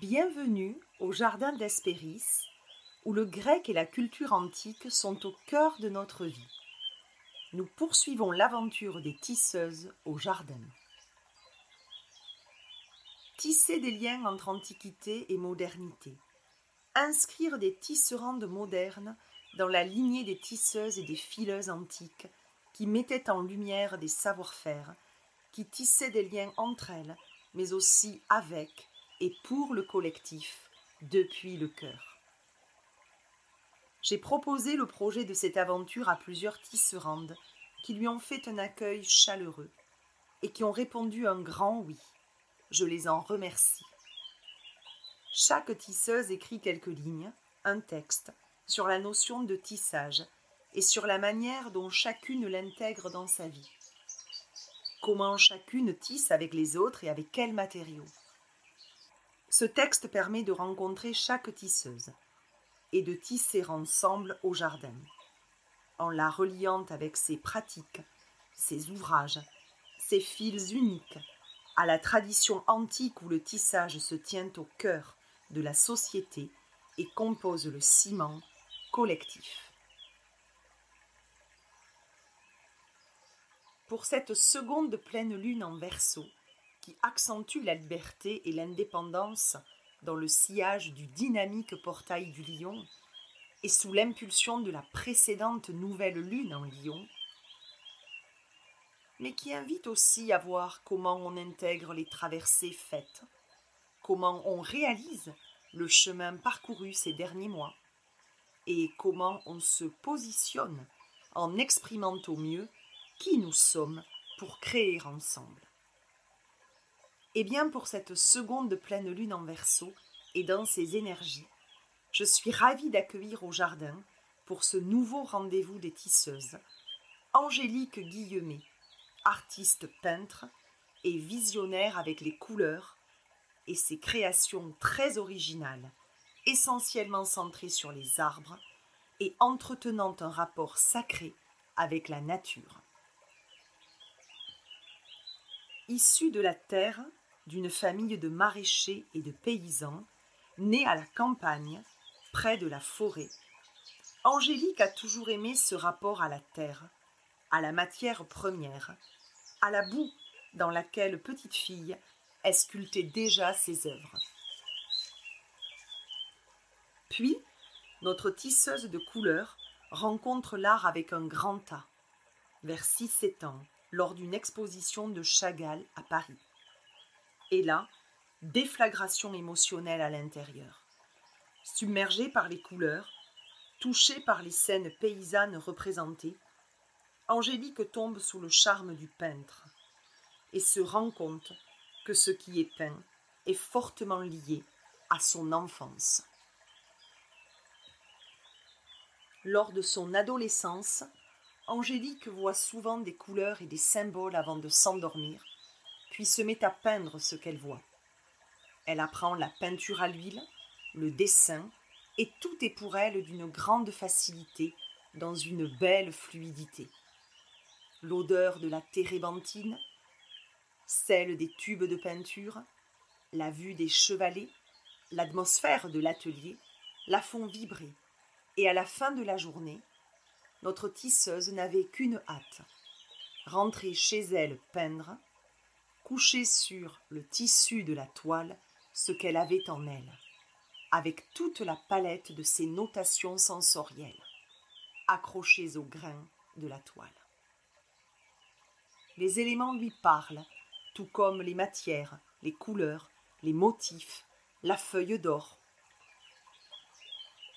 Bienvenue au jardin d'Hespéris, où le grec et la culture antique sont au cœur de notre vie. Nous poursuivons l'aventure des tisseuses au jardin. Tisser des liens entre antiquité et modernité. Inscrire des tisserandes modernes dans la lignée des tisseuses et des fileuses antiques qui mettaient en lumière des savoir-faire, qui tissaient des liens entre elles, mais aussi avec et pour le collectif, depuis le cœur. J'ai proposé le projet de cette aventure à plusieurs tisserandes qui lui ont fait un accueil chaleureux et qui ont répondu un grand oui. Je les en remercie. Chaque tisseuse écrit quelques lignes, un texte, sur la notion de tissage et sur la manière dont chacune l'intègre dans sa vie. Comment chacune tisse avec les autres et avec quels matériaux. Ce texte permet de rencontrer chaque tisseuse et de tisser ensemble au jardin, en la reliant avec ses pratiques, ses ouvrages, ses fils uniques, à la tradition antique où le tissage se tient au cœur de la société et compose le ciment collectif. Pour cette seconde pleine lune en verso, qui accentue la liberté et l'indépendance dans le sillage du dynamique portail du lion, et sous l'impulsion de la précédente nouvelle lune en lion, mais qui invite aussi à voir comment on intègre les traversées faites, comment on réalise le chemin parcouru ces derniers mois, et comment on se positionne en exprimant au mieux qui nous sommes pour créer ensemble. Eh bien, pour cette seconde pleine lune en verso et dans ses énergies, je suis ravie d'accueillir au jardin, pour ce nouveau rendez-vous des tisseuses, Angélique Guillemet, artiste peintre et visionnaire avec les couleurs et ses créations très originales, essentiellement centrées sur les arbres et entretenant un rapport sacré avec la nature. Issue de la terre, d'une famille de maraîchers et de paysans, nés à la campagne, près de la forêt. Angélique a toujours aimé ce rapport à la terre, à la matière première, à la boue dans laquelle petite fille elle sculptait déjà ses œuvres. Puis, notre tisseuse de couleurs rencontre l'art avec un grand A, vers 6-7 ans, lors d'une exposition de Chagall à Paris. Et là, déflagration émotionnelle à l'intérieur. Submergée par les couleurs, touchée par les scènes paysannes représentées, Angélique tombe sous le charme du peintre et se rend compte que ce qui est peint est fortement lié à son enfance. Lors de son adolescence, Angélique voit souvent des couleurs et des symboles avant de s'endormir puis se met à peindre ce qu'elle voit. Elle apprend la peinture à l'huile, le dessin, et tout est pour elle d'une grande facilité, dans une belle fluidité. L'odeur de la térébenthine, celle des tubes de peinture, la vue des chevalets, l'atmosphère de l'atelier la font vibrer, et à la fin de la journée, notre tisseuse n'avait qu'une hâte rentrer chez elle peindre coucher sur le tissu de la toile ce qu'elle avait en elle, avec toute la palette de ses notations sensorielles, accrochées au grain de la toile. Les éléments lui parlent, tout comme les matières, les couleurs, les motifs, la feuille d'or.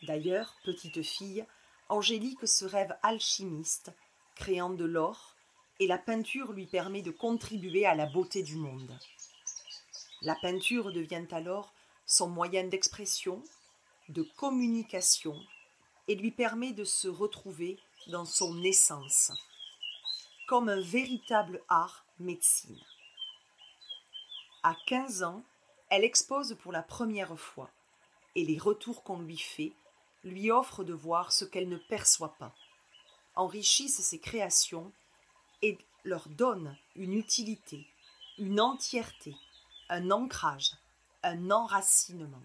D'ailleurs, petite fille, Angélique se rêve alchimiste, créant de l'or, et la peinture lui permet de contribuer à la beauté du monde. La peinture devient alors son moyen d'expression, de communication, et lui permet de se retrouver dans son essence, comme un véritable art médecine. À 15 ans, elle expose pour la première fois, et les retours qu'on lui fait lui offrent de voir ce qu'elle ne perçoit pas, enrichissent ses créations et leur donne une utilité, une entièreté, un ancrage, un enracinement.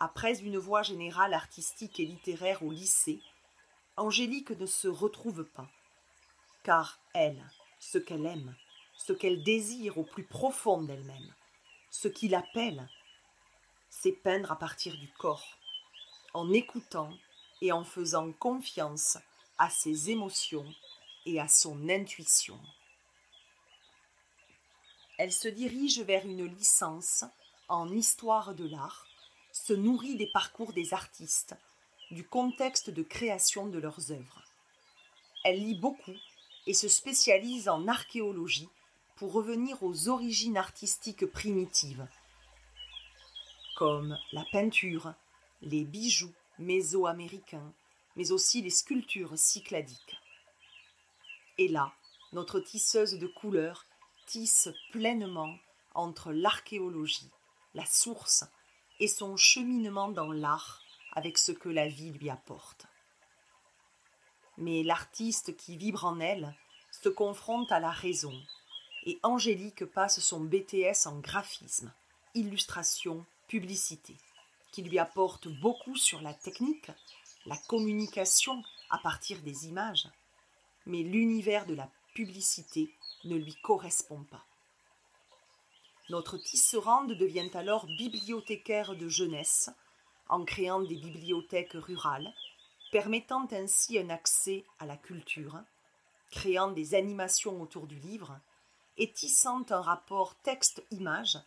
Après une voie générale artistique et littéraire au lycée, Angélique ne se retrouve pas, car elle, ce qu'elle aime, ce qu'elle désire au plus profond d'elle-même, ce qui l'appelle, c'est peindre à partir du corps, en écoutant et en faisant confiance à ses émotions et à son intuition. Elle se dirige vers une licence en histoire de l'art, se nourrit des parcours des artistes, du contexte de création de leurs œuvres. Elle lit beaucoup et se spécialise en archéologie pour revenir aux origines artistiques primitives, comme la peinture, les bijoux mésoaméricains, mais aussi les sculptures cycladiques. Et là, notre tisseuse de couleurs tisse pleinement entre l'archéologie, la source et son cheminement dans l'art avec ce que la vie lui apporte. Mais l'artiste qui vibre en elle se confronte à la raison, et Angélique passe son BTS en graphisme, illustration, publicité, qui lui apporte beaucoup sur la technique, la communication à partir des images, mais l'univers de la publicité ne lui correspond pas. Notre tisserande devient alors bibliothécaire de jeunesse en créant des bibliothèques rurales, permettant ainsi un accès à la culture, créant des animations autour du livre et tissant un rapport texte-image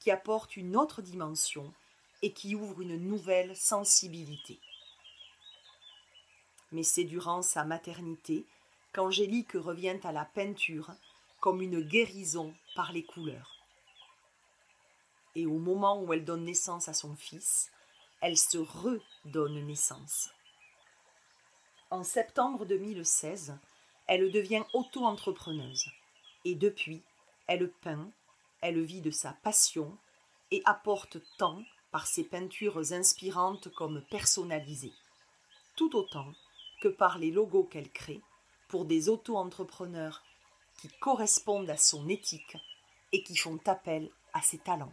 qui apporte une autre dimension et qui ouvre une nouvelle sensibilité. Mais c'est durant sa maternité qu'Angélique revient à la peinture comme une guérison par les couleurs. Et au moment où elle donne naissance à son fils, elle se redonne naissance. En septembre 2016, elle devient auto-entrepreneuse et depuis, elle peint, elle vit de sa passion et apporte tant par ses peintures inspirantes comme personnalisées, tout autant que par les logos qu'elle crée pour des auto-entrepreneurs qui correspondent à son éthique et qui font appel à ses talents.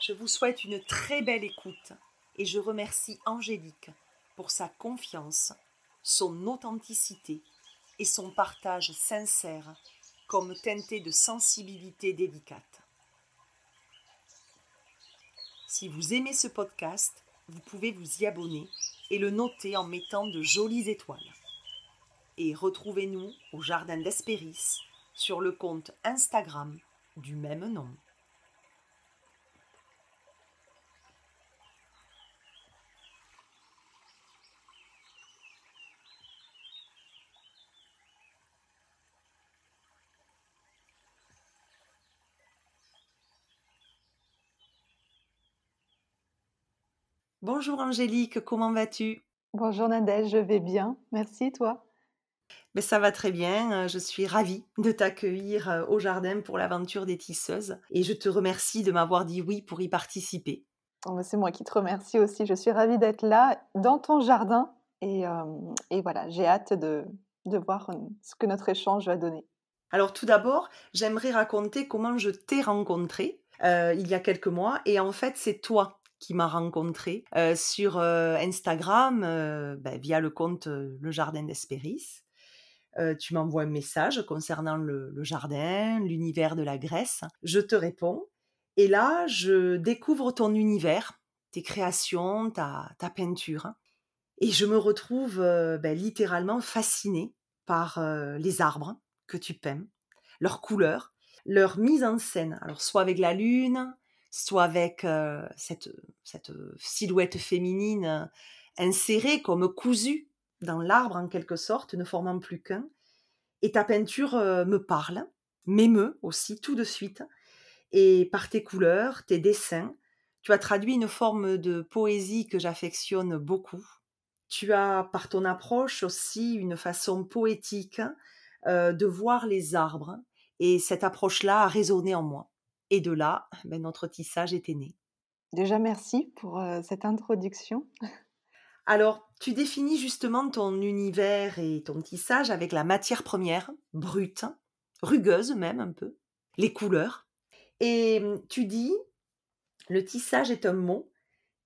Je vous souhaite une très belle écoute et je remercie Angélique pour sa confiance, son authenticité et son partage sincère comme teinté de sensibilité délicate. Si vous aimez ce podcast, vous pouvez vous y abonner et le noter en mettant de jolies étoiles. Et retrouvez-nous au Jardin d'Espéris sur le compte Instagram du même nom. Bonjour Angélique, comment vas-tu? Bonjour Nadège, je vais bien. Merci, toi? Mais ben, Ça va très bien. Euh, je suis ravie de t'accueillir euh, au jardin pour l'aventure des tisseuses et je te remercie de m'avoir dit oui pour y participer. Oh, ben, c'est moi qui te remercie aussi. Je suis ravie d'être là dans ton jardin et, euh, voilà, j'ai hâte de, voir ce que notre échange va donner. Alors tout d'abord, j'aimerais raconter comment je t'ai rencontré il y a quelques mois et en fait c'est toi qui m'a rencontré sur Instagram ben, via le compte Le Jardin d'Espéris. tu m'envoies un message concernant le, jardin, l'univers de la Grèce. Je te réponds. Et là, je découvre ton univers, tes créations, ta, peinture. Et je me retrouve ben, littéralement fascinée par les arbres que tu peins, leurs couleurs, leur mise en scène. Alors, soit avec la lune, soit avec cette, silhouette féminine insérée comme cousue dans l'arbre en quelque sorte, ne formant plus qu'un. Et ta peinture me parle, m'émeut aussi tout de suite. Et par tes couleurs, tes dessins, tu as traduit une forme de poésie que j'affectionne beaucoup. Tu as, par ton approche aussi, une façon poétique de voir les arbres. Et cette approche-là a résonné en moi. Et de là, ben, notre tissage était né. Déjà, merci pour cette introduction. Alors, tu définis justement ton univers et ton tissage avec la matière première, brute, rugueuses même un peu, les couleurs. Et mmh, tu dis, le tissage est un mot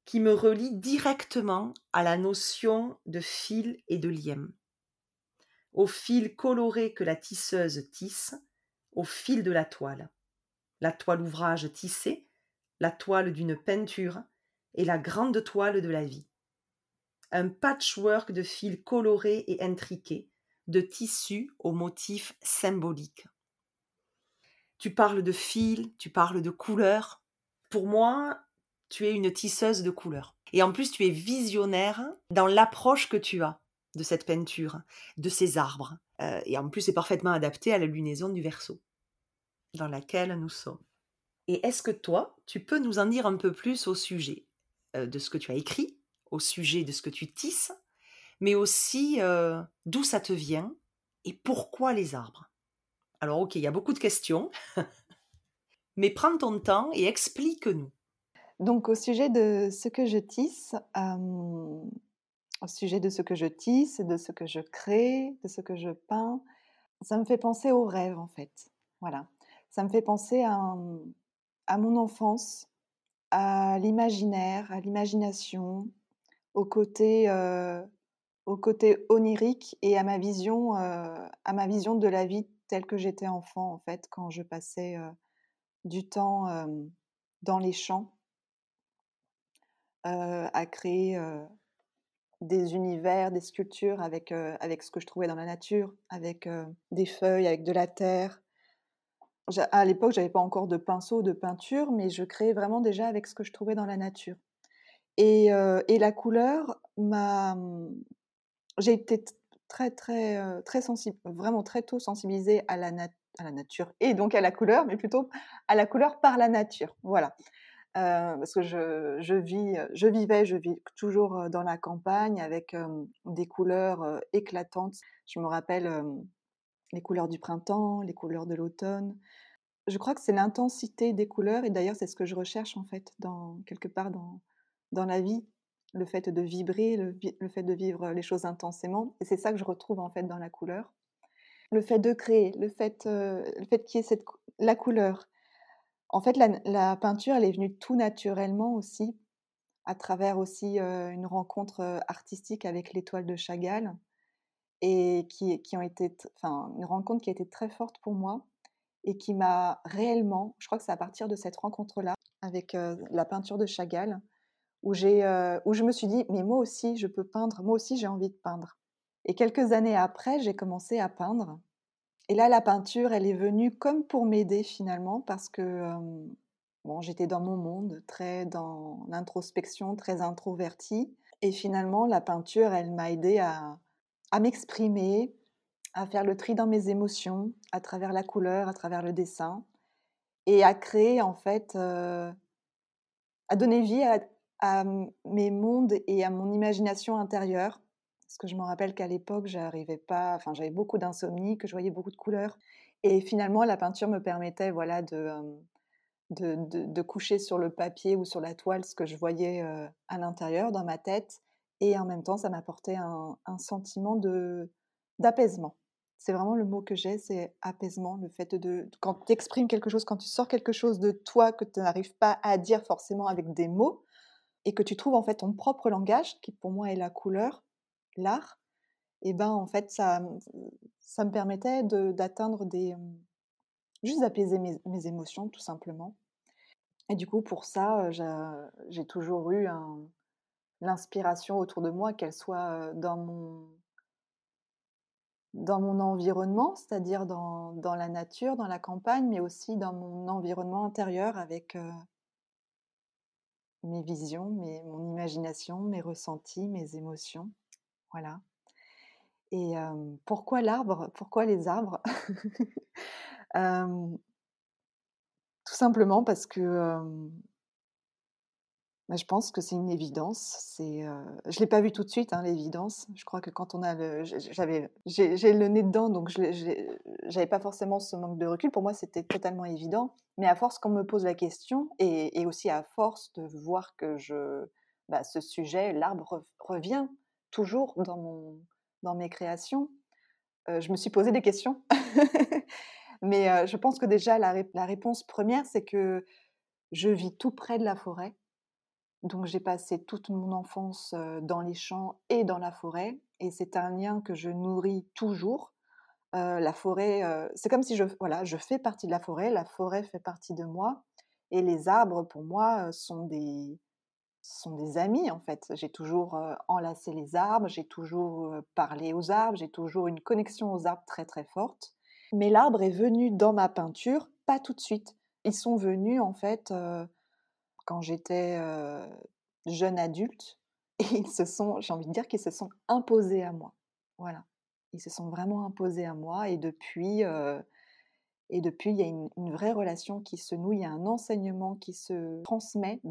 qui me relie directement à la notion de fil et de lien. Au fil coloré que la tisseuse tisse, au fil de la toile. La toile ouvrage tissée, la toile d'une peinture et la grande toile de la vie. Un patchwork de fils colorés et intriqués, de tissus aux motifs symboliques. Tu parles de fils, tu parles de couleurs. Pour moi, tu es une tisseuse de couleurs. Et en plus, tu es visionnaire dans l'approche que tu as de cette peinture, de ces arbres. Euh, et en plus, c'est parfaitement adapté à la lunaison du verso dans laquelle nous sommes. Et est-ce que toi, tu peux nous en dire un peu plus au sujet euh, de ce que tu as écrit, au sujet de ce que tu tisses, mais aussi euh, d'où ça te vient et pourquoi les arbres? Alors ok, il y a beaucoup de questions, mais prends ton temps et explique-nous. Donc au sujet de ce que je tisse, au sujet de ce que je tisse, de ce que je crée, de ce que je peins, ça me fait penser au rêve en fait. Voilà. Ça me fait penser à, mon enfance, à l'imaginaire, à l'imagination, au côté, euh, onirique et à ma vision, euh, à ma vision de la vie telle que j'étais enfant en fait, quand je passais euh, du temps dans les champs à créer des univers, des sculptures avec, avec ce que je trouvais dans la nature, avec des feuilles, avec de la terre. À l'époque, j'avais pas encore de pinceau, de peinture, mais je créais vraiment déjà avec ce que je trouvais dans la nature. Et, et la couleur m'a. Mmh, j'ai été très, très, très sensible, vraiment très tôt sensibilisée à la, nature et donc à la couleur, mais plutôt à la couleur par la nature. Voilà. Euh, parce que je vivais, je vis toujours dans la campagne avec des couleurs éclatantes. Je me rappelle les couleurs du printemps, les couleurs de l'automne. Je crois que c'est l'intensité des couleurs et d'ailleurs c'est ce que je recherche en fait dans quelque part dans, dans la vie, le fait de vibrer, le, le fait de vivre les choses intensément et c'est ça que je retrouve en fait dans la couleur. Le fait de créer, le fait, le fait qu'il y ait cette, la couleur, en fait, la, peinture, elle est venue tout naturellement aussi, à travers aussi une rencontre artistique avec l'étoile de Chagall, et qui, qui ont été, enfin, une rencontre qui a été très forte pour moi et qui m'a réellement, je crois que c'est à partir de cette rencontre-là, avec la peinture de Chagall, où, où je me suis dit, mais moi aussi, je peux peindre, moi aussi, j'ai envie de peindre. Et quelques années après, j'ai commencé à peindre et là, la peinture, elle est venue comme pour m'aider finalement, parce que bon, j'étais dans mon monde, très dans l'introspection, très introvertie. Et finalement, la peinture, elle m'a aidé à, m'exprimer, à faire le tri dans mes émotions, à travers la couleur, à travers le dessin, et à créer en fait, à donner vie à mes mondes et à mon imagination intérieure parce que je me rappelle qu'à l'époque, j'arrivais pas, enfin, j'avais beaucoup d'insomnie, que je voyais beaucoup de couleurs. Et finalement, la peinture me permettait, voilà, de, de, coucher sur le papier ou sur la toile ce que je voyais à l'intérieur, dans ma tête. Et en même temps, ça m'apportait un, un, sentiment de d'apaisement. C'est vraiment le mot que j'ai, c'est apaisement. Le fait de, quand tu exprimes quelque chose, quand tu sors quelque chose de toi que tu n'arrives pas à dire forcément avec des mots, et que tu trouves en fait ton propre langage, qui pour moi est la couleur, l'art, et ben en fait ça, ça me permettait d'atteindre des juste d'apaiser mes, émotions tout simplement. Et du coup pour ça j'ai toujours eu l'inspiration autour de moi, qu'elle soit dans mon environnement, c'est-à-dire dans, dans, la nature, dans la campagne, mais aussi dans mon environnement intérieur avec mes visions, mes, mon imagination, mes ressentis, mes émotions. Voilà. Et pourquoi l'arbre Pourquoi les arbres? Tout simplement parce que bah, je pense que c'est une évidence. C'est, je l'ai pas vu tout de suite, hein, l'évidence. Je crois que quand on a le, j'avais, j'ai, le nez dedans, donc je j'avais pas forcément ce manque de recul. Pour moi, c'était totalement évident. Mais à force qu'on me pose la question, et, aussi à force de voir que je, bah, ce sujet, l'arbre revient toujours dans, mon, dans mes créations, je me suis posé des questions. Mais je pense que déjà, la réponse première, c'est que je vis tout près de la forêt. Donc j'ai passé toute mon enfance dans les champs et dans la forêt. Et c'est un lien que je nourris toujours. la forêt, c'est comme si je, voilà, je fais partie de la forêt, la forêt fait partie de moi. Et les arbres, pour moi, sont des, sont des amis en fait. J'ai toujours enlacé les arbres, j'ai toujours parlé aux arbres, j'ai toujours une connexion aux arbres très très forte. Mais l'arbre est venu dans ma peinture, pas tout de suite. Ils sont venus en fait quand j'étais jeune adulte et ils se sont, j'ai envie de dire qu'ils se sont imposés à moi. Voilà, ils se sont vraiment imposés à moi et depuis, et depuis il y a une, vraie relation qui se noue, il y a un enseignement qui se transmet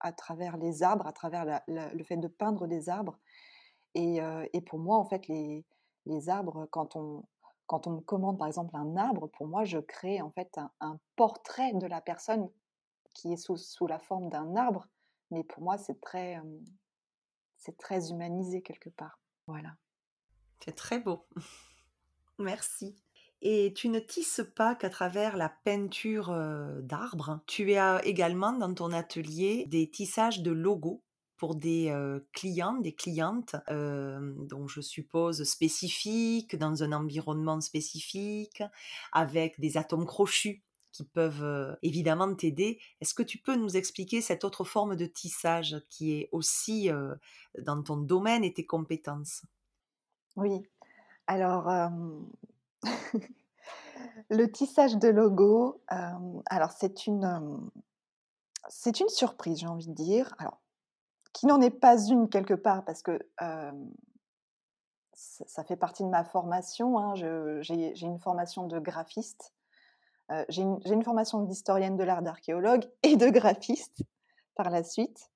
à travers les arbres, à travers le fait de peindre des arbres. Et, pour moi, en fait, les, arbres, quand on, quand on me commande par exemple un arbre, pour moi, je crée en fait un, portrait de la personne qui est sous, sous la forme d'un arbre, mais pour moi, c'est très, c'est très humanisé quelque part. Voilà. C'est très beau. Merci. Et tu ne tisses pas qu'à travers la peinture d'arbres. Tu as également dans ton atelier des tissages de logos pour des clients, des clientes, dont je suppose spécifiques, dans un environnement spécifique, avec des atomes crochus qui peuvent évidemment t'aider. Est-ce que tu peux nous expliquer cette autre forme de tissage qui est aussi dans ton domaine et tes compétences? Oui. Alors, le tissage de logo, alors c'est une, c'est une surprise, j'ai envie de dire. Alors, qui n'en est pas une quelque part parce que ça, fait partie de ma formation. Hein, j'ai une formation de graphiste, j'ai une, formation d'historienne de l'art d'archéologue et de graphiste par la suite.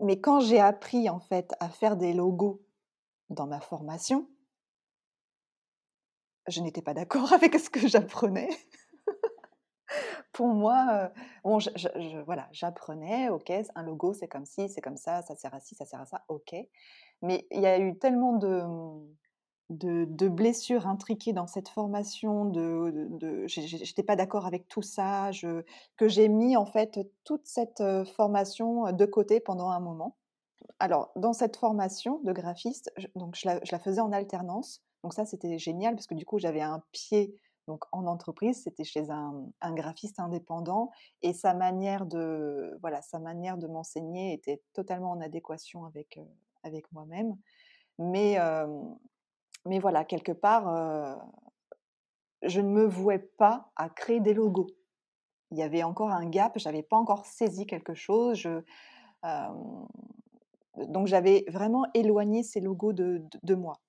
Mais quand j'ai appris en fait à faire des logos dans ma formation, je n'étais pas d'accord avec ce que j'apprenais pour moi, bon, je, voilà, j'apprenais, ok, un logo, c'est comme ci, c'est comme ça, ça sert à ci, ça sert à ça, ok. Mais il y a eu tellement de, de, blessures intriquées dans cette formation, de, de, j'étais pas d'accord avec tout ça, que j'ai mis en fait toute cette formation de côté pendant un moment. Alors, dans cette formation de graphiste, donc je la, je la faisais en alternance. Donc ça, c'était génial parce que du coup, j'avais un pied donc en entreprise, c'était chez un, graphiste indépendant et sa manière de voilà sa manière de m'enseigner était totalement en adéquation avec avec moi-même. Mais mais voilà quelque part, je ne me vouais pas à créer des logos. Il y avait encore un gap, j'avais pas encore saisi quelque chose. donc j'avais vraiment éloigné ces logos de, moi.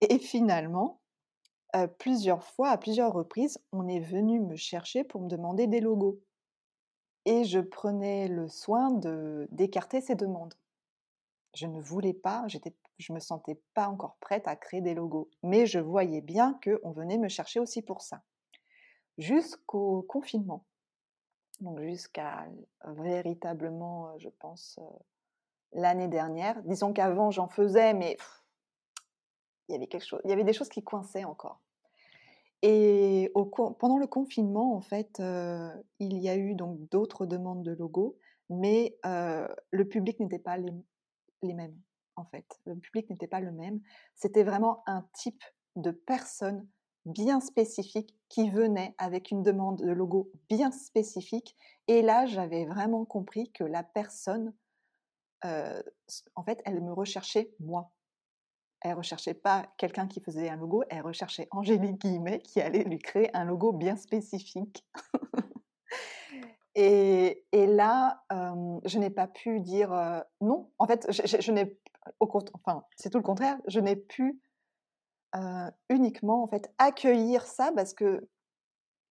Et finalement, plusieurs fois, à plusieurs reprises, on est venu me chercher pour me demander des logos. Et je prenais le soin d'écarter ces demandes. Je ne voulais pas, j'étais, je me sentais pas encore prête à créer des logos, mais je voyais bien qu'on venait me chercher aussi pour ça. Jusqu'au confinement, donc jusqu'à véritablement, je pense, l'année dernière. Disons qu'avant j'en faisais, mais il y avait quelque chose, il y avait des choses qui coinçaient encore. Et pendant le confinement, en fait, il y a eu donc d'autres demandes de logos, mais le public n'était pas les, mêmes, en fait. Le public n'était pas le même. C'était vraiment un type de personne bien spécifique qui venait avec une demande de logo bien spécifique. Et là, j'avais vraiment compris que la personne, en fait, elle me recherchait moi. Elle recherchait pas quelqu'un qui faisait un logo, elle recherchait Angélique Guillemet qui allait lui créer un logo bien spécifique. et, là, je n'ai pas pu dire non. En fait, je, n'ai, enfin, c'est tout le contraire. Je n'ai pu uniquement en fait accueillir ça parce que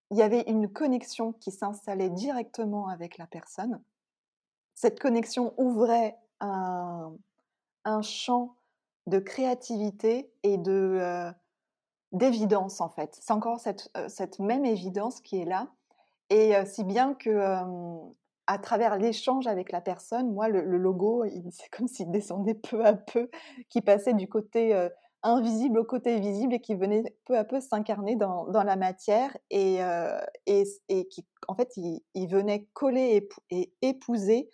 il y avait une connexion qui s'installait directement avec la personne. Cette connexion ouvrait un, champ de créativité et de d'évidence en fait. C'est encore cette, même évidence qui est là. Et si bien que à travers l'échange avec la personne, moi le, logo, c'est comme s'il descendait peu à peu, qui passait du côté invisible au côté visible et qui venait peu à peu s'incarner dans, la matière et, qui, en fait, il, venait coller et, épouser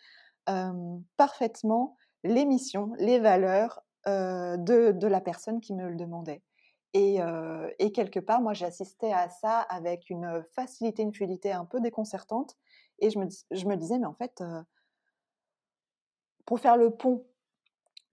parfaitement les missions, les valeurs de, la personne qui me le demandait. Et, quelque part, moi, j'assistais à ça avec une facilité, une fluidité un peu déconcertante. Et je me, je me disais, mais en fait, pour faire le pont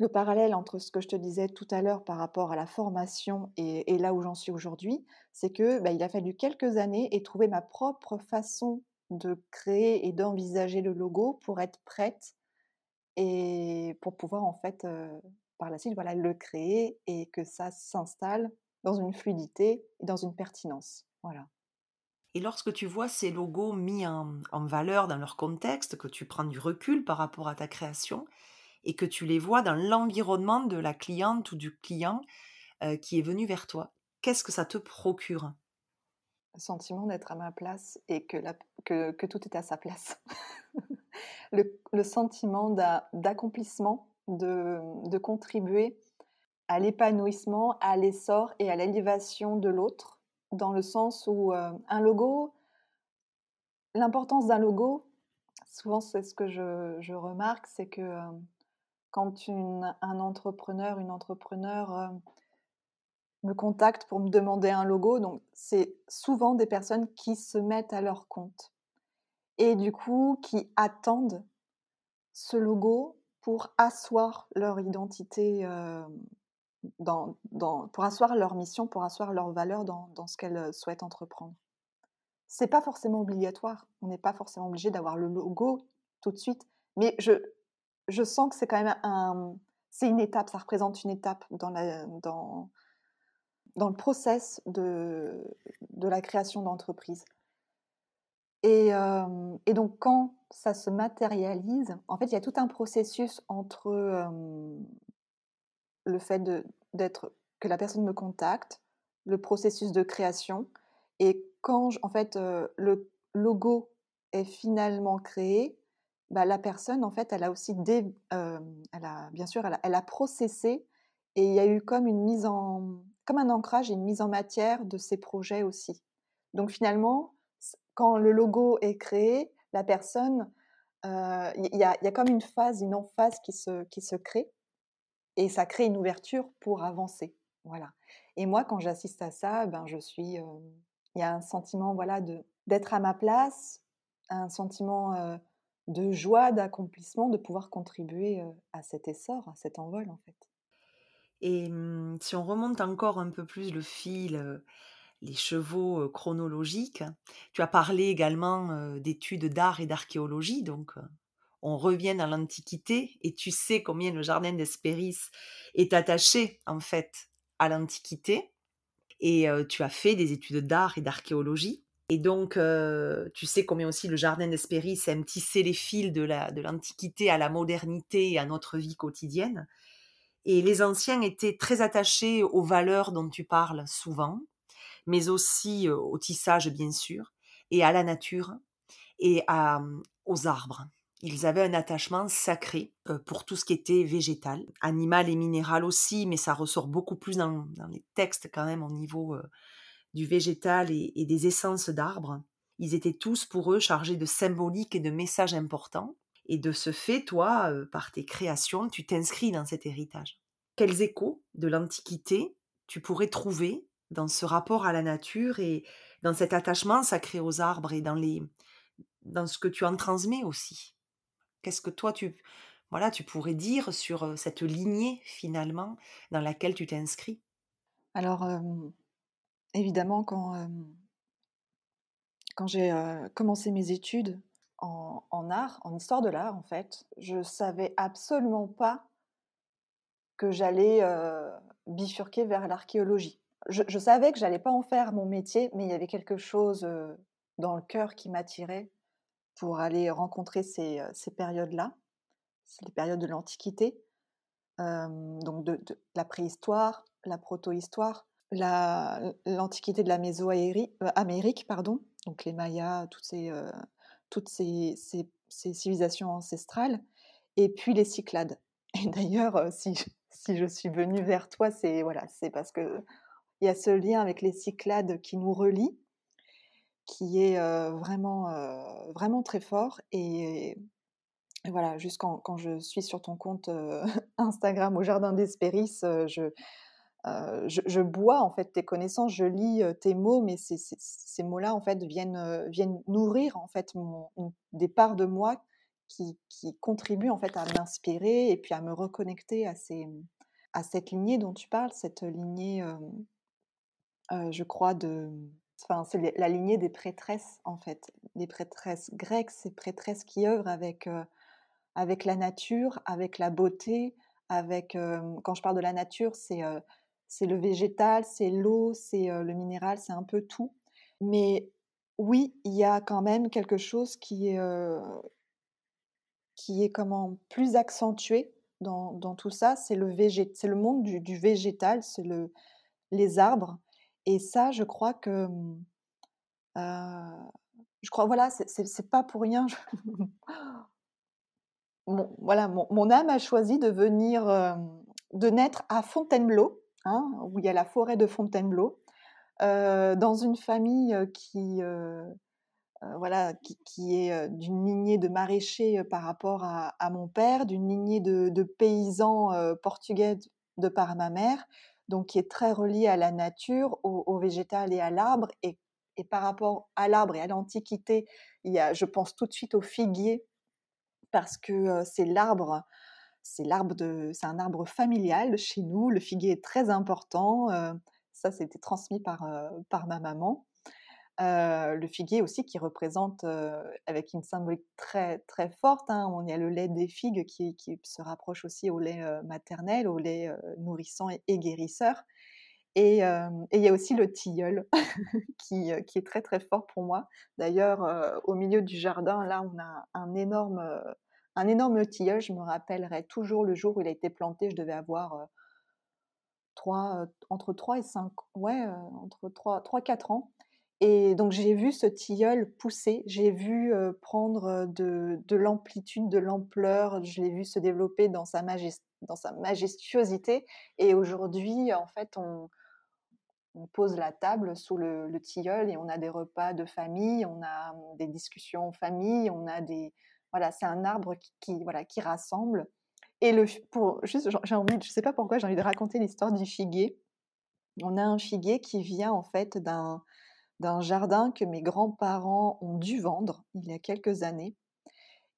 le parallèle entre ce que je te disais tout à l'heure par rapport à la formation et, là où j'en suis aujourd'hui, c'est que bah, il a fallu quelques années et trouver ma propre façon de créer et d'envisager le logo pour être prête et pour pouvoir en fait par la suite voilà le créer et que ça s'installe dans une fluidité et dans une pertinence. Voilà. Et lorsque tu vois ces logos mis en, en valeur dans leur contexte, que tu prends du recul par rapport à ta création, et que tu les vois dans l'environnement de la cliente ou du client qui est venu vers toi. Qu'est-ce que ça te procure? Le sentiment d'être à ma place et que, que, tout est à sa place. le, sentiment d'accomplissement, de, de contribuer à l'épanouissement, à l'essor et à l'élévation de l'autre, dans le sens où un logo, l'importance d'un logo, souvent c'est ce que je, remarque, c'est que quand un entrepreneur, une entrepreneur me contacte pour me demander un logo, donc c'est souvent des personnes qui se mettent à leur compte. Et du coup qui attendent ce logo pour asseoir leur identité, pour asseoir leur mission, pour asseoir leur valeur dans, dans ce qu'elles souhaitent entreprendre. C'est pas forcément obligatoire, on n'est pas forcément obligé d'avoir le logo tout de suite, mais je, je sens que c'est quand même un, c'est une étape, ça représente une étape dans, la, dans, dans le process de, de la création d'entreprise. Et, euh, et, donc quand ça se matérialise, en fait, il y a tout un processus entre euh, le fait d'être que la personne me contacte, le processus de création, et quand en fait euh, le logo est finalement créé, bah, la personne, en fait, elle a aussi dé, elle a, bien sûr, elle a, processé et il y a eu comme une mise en, comme un ancrage et une mise en matière de ses projets aussi. Donc finalement, quand le logo est créé, la personne, il y, a, y, a, comme une phase, une emphase qui se, qui se crée et ça crée une ouverture pour avancer. Voilà. Et moi, quand j'assiste à ça, ben je suis, il y a un sentiment, voilà, de d'être à ma place, un sentiment de joie, d'accomplissement, de pouvoir contribuer à cet essor, à cet envol en fait. Et mmh, si on remonte encore un peu plus le fil, les chevaux chronologiques, tu as parlé également d'études d'art et d'archéologie, donc on revient dans l'Antiquité et tu sais combien le jardin d'Hespéris est attaché en fait à l'Antiquité. Et tu as fait des études d'art et d'archéologie. Et donc, euh, tu sais combien aussi le jardin d'Hespéris aime tisser les fils de l'Antiquité à la modernité et à notre vie quotidienne. Et les anciens étaient très attachés aux valeurs dont tu parles souvent, mais aussi euh, au tissage, bien sûr, et à la nature et aux arbres. Ils avaient un attachement sacré euh, pour tout ce qui était végétal, animal et minéral aussi, mais ça ressort beaucoup plus dans, les textes quand même au niveau du végétal et, des essences d'arbres. Ils étaient tous pour eux chargés de symboliques et de messages importants. Et de ce fait, toi, euh, par tes créations, tu t'inscris dans cet héritage. Quels échos de l'Antiquité tu pourrais trouver dans ce rapport à la nature et dans cet attachement sacré aux arbres et dans, les, dans ce que tu en transmets aussi? Qu'est-ce que toi, tu, voilà, tu pourrais dire sur cette lignée finalement dans laquelle tu t'inscris? Alors, Évidemment, quand, quand j'ai commencé mes études en, art, en histoire de l'art, en fait, je savais absolument pas que j'allais bifurquer vers l'archéologie. Je, savais que j'allais pas en faire mon métier, mais il y avait quelque chose dans le cœur qui m'attirait pour aller rencontrer ces, ces périodes-là, les périodes de l'Antiquité, donc de, la préhistoire, la proto-histoire, l'Antiquité de la Mésoamérique, euh, pardon, donc les Mayas, toutes ces, toutes ces, ces, civilisations ancestrales, et puis les Cyclades. Et d'ailleurs, si, si je suis venue vers toi, c'est voilà, parce que il y a ce lien avec les Cyclades qui nous relie, qui est vraiment, vraiment très fort. Et, voilà, juste quand, je suis sur ton compte Instagram au Jardin d'Espéris, je, je, bois en fait tes connaissances, je lis tes mots, mais ces mots-là en fait viennent, viennent nourrir en fait des parts de moi qui, qui contribuent en fait à m'inspirer et puis à me reconnecter à, ces, à cette lignée dont tu parles, cette lignée, je crois, de Enfin, c'est la lignée des prêtresses, en fait. Les prêtresses grecques, ces prêtresses qui œuvrent avec, avec la nature, avec la beauté, avec, quand je parle de la nature, c'est c'est le végétal, c'est l'eau, c'est le minéral, c'est un peu tout. Mais oui, il y a quand même quelque chose qui est, qui est comment plus accentué dans, dans tout ça, c'est le, le monde du, du végétal, c'est le, les arbres. Et ça, je crois que. je crois, voilà, c'est pas pour rien. mon, voilà, mon, âme a choisi de venir, de naître à Fontainebleau, hein, où il y a la forêt de Fontainebleau, dans une famille qui. voilà, qui, est d'une lignée de maraîchers par rapport à, mon père, d'une lignée de, paysans portugais de par ma mère, donc qui est très relié à la nature, au, végétal et à l'arbre. Et, par rapport à l'arbre et à l'Antiquité, il y a, je pense tout de suite au figuier, parce que c'est l'arbre, c'est l'arbre de, c'est un arbre familial chez nous. Le figuier est très important. ça, c'était transmis par, par ma maman le figuier aussi qui représente, avec une symbolique très, très forte, hein, on y a le lait des figues qui, se rapproche aussi au lait maternel, au lait nourrissant et, guérisseur. Et il y a aussi le tilleul qui, qui, est très très fort pour moi. D'ailleurs, au milieu du jardin, là, on a un énorme, un énorme tilleul. Je me rappellerai toujours le jour où il a été planté. Je devais avoir 3, entre 3 et 5, ouais, entre 3, 3, 4 ans. Et donc j'ai vu ce tilleul pousser, j'ai vu prendre de, l'amplitude, de l'ampleur, je l'ai vu se développer dans sa, dans sa majestuosité. Et aujourd'hui, en fait, on, pose la table sous le, tilleul et on a des repas de famille, on a des discussions en famille, on a des... Voilà, c'est un arbre qui, voilà, qui rassemble. Et le, pour, juste, j'ai envie, je sais pas pourquoi, j'ai envie de raconter l'histoire du figuier. On a un figuier qui vient en fait d'un d'un jardin que mes grands-parents ont dû vendre il y a quelques années.